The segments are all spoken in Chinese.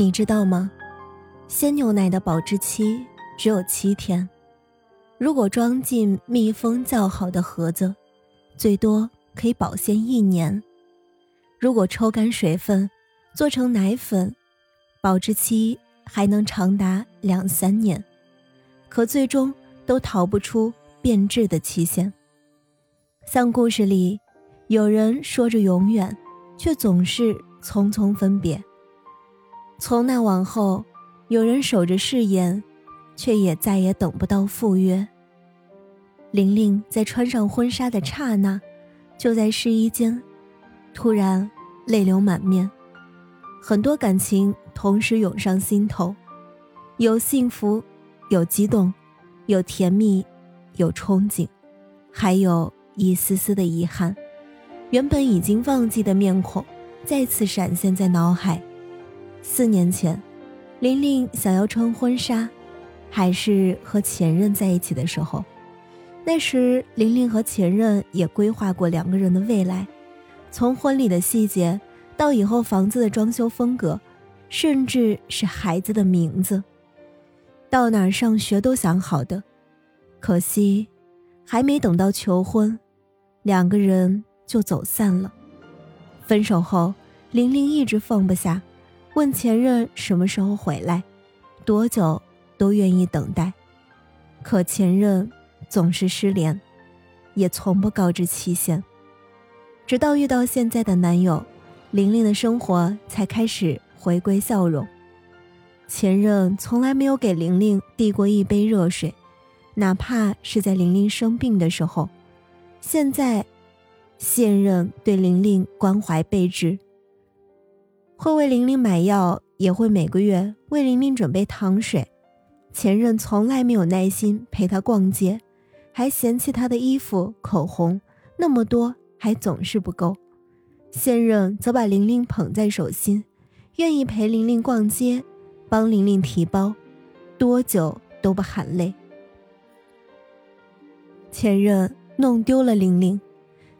你知道吗？鲜牛奶的保质期只有七天。如果装进密封较好的盒子，最多可以保鲜一年。如果抽干水分，做成奶粉，保质期还能长达两三年。可最终都逃不出变质的期限。像故事里，有人说着永远，却总是匆匆分别。从那往后，有人守着誓言，却也再也等不到赴约。玲玲在穿上婚纱的刹那，就在试衣间，突然泪流满面。很多感情同时涌上心头，有幸福，有激动，有甜蜜，有憧憬，还有一丝丝的遗憾。原本已经忘记的面孔，再次闪现在脑海。四年前，玲玲想要穿婚纱，还是和前任在一起的时候。那时，玲玲和前任也规划过两个人的未来，从婚礼的细节到以后房子的装修风格，甚至是孩子的名字，到哪儿上学都想好的。可惜，还没等到求婚，两个人就走散了。分手后，玲玲一直放不下。问前任什么时候回来，多久都愿意等待，可前任总是失联，也从不告知期限。直到遇到现在的男友，玲玲的生活才开始回归笑容。前任从来没有给玲玲递过一杯热水，哪怕是在玲玲生病的时候。现在，现任对玲玲关怀备至。会为玲玲买药，也会每个月为玲玲准备糖水。前任从来没有耐心陪她逛街，还嫌弃她的衣服、口红那么多，还总是不够。现任则把玲玲捧在手心，愿意陪玲玲逛街，帮玲玲提包，多久都不喊累。前任弄丢了玲玲，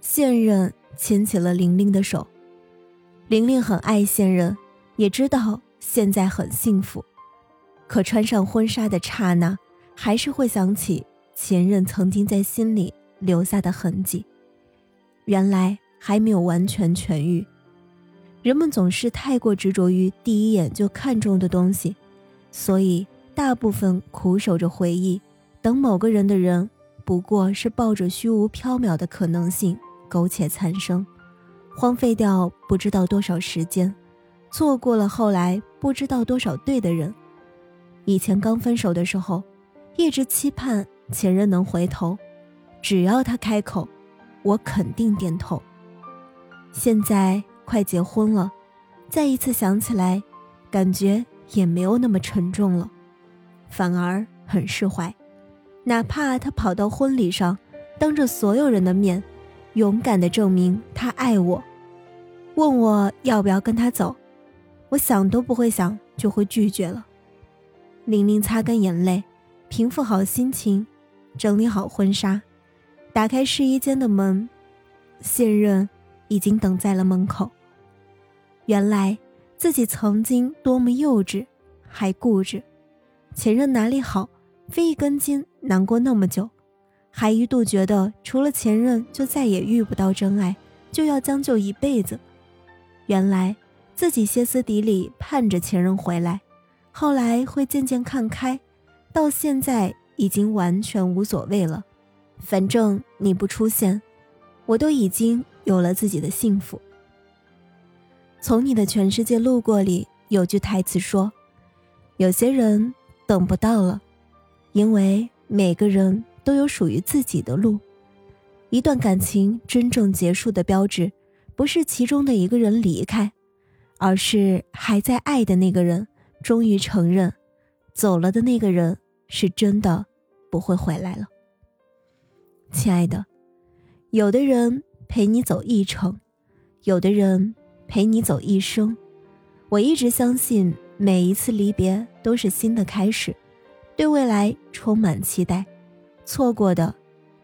现任牵起了玲玲的手。玲玲很爱现任，也知道现在很幸福，可穿上婚纱的刹那，还是会想起前任曾经在心里留下的痕迹。原来还没有完全痊愈。人们总是太过执着于第一眼就看中的东西，所以大部分苦守着回忆，等某个人的人，不过是抱着虚无缥缈的可能性，苟且残生。荒废掉不知道多少时间，错过了后来不知道多少对的人。以前刚分手的时候，一直期盼前任能回头，只要他开口，我肯定点头。现在快结婚了，再一次想起来，感觉也没有那么沉重了，反而很释怀。哪怕他跑到婚礼上，当着所有人的面。勇敢的证明他爱我，问我要不要跟他走，我想都不会想就会拒绝了。玲玲擦干眼泪，平复好心情，整理好婚纱，打开试衣间的门，现任已经等在了门口。原来自己曾经多么幼稚，还固执，前任哪里好，非一根筋，难过那么久。还一度觉得除了前任就再也遇不到真爱，就要将就一辈子。原来自己歇斯底里盼着前任回来，后来会渐渐看开，到现在已经完全无所谓了。反正你不出现，我都已经有了自己的幸福。从你的全世界路过里有句台词说：“有些人等不到了，因为每个人。”都有属于自己的路。一段感情真正结束的标志，不是其中的一个人离开，而是还在爱的那个人终于承认，走了的那个人是真的不会回来了。亲爱的，有的人陪你走一程，有的人陪你走一生。我一直相信，每一次离别都是新的开始，对未来充满期待。错过的，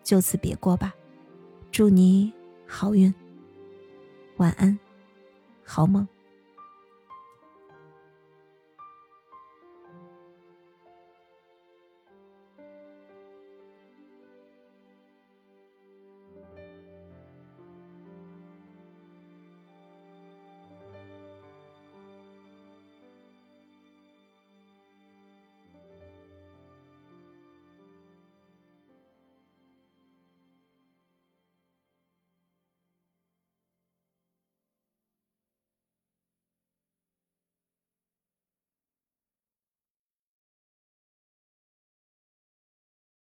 就此别过吧。祝你好运，晚安，好梦。